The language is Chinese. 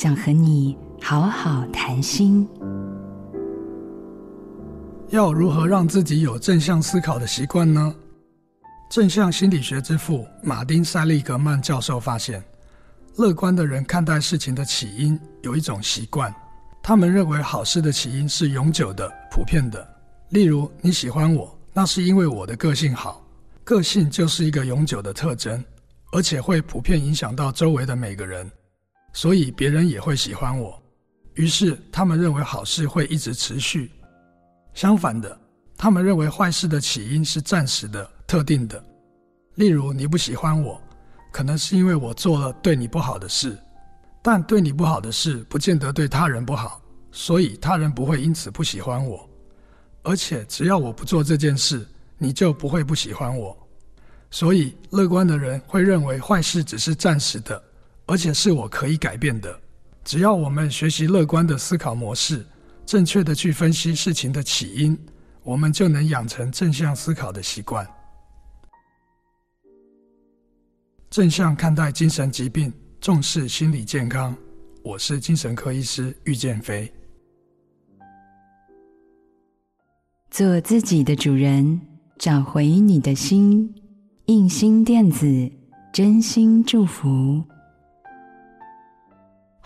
想和你好好谈心。要如何让自己有正向思考的习惯呢？正向心理学之父马丁·塞利格曼教授发现，乐观的人看待事情的起因有一种习惯，他们认为好事的起因是永久的、普遍的。例如，你喜欢我，那是因为我的个性好，个性就是一个永久的特征，而且会普遍影响到周围的每个人，所以别人也会喜欢我。于是，他们认为好事会一直持续。相反的，他们认为坏事的起因是暂时的、特定的。例如，你不喜欢我，可能是因为我做了对你不好的事，但对你不好的事不见得对他人不好，所以他人不会因此不喜欢我。而且，只要我不做这件事，你就不会不喜欢我。所以，乐观的人会认为坏事只是暂时的，而且是我可以改变的。只要我们学习乐观的思考模式。正确的去分析事情的起因，我们就能养成正向思考的习惯。正向看待精神疾病，重视心理健康。我是精神科医师玉建飞。做自己的主人，找回你的心。印心电子，真心祝福。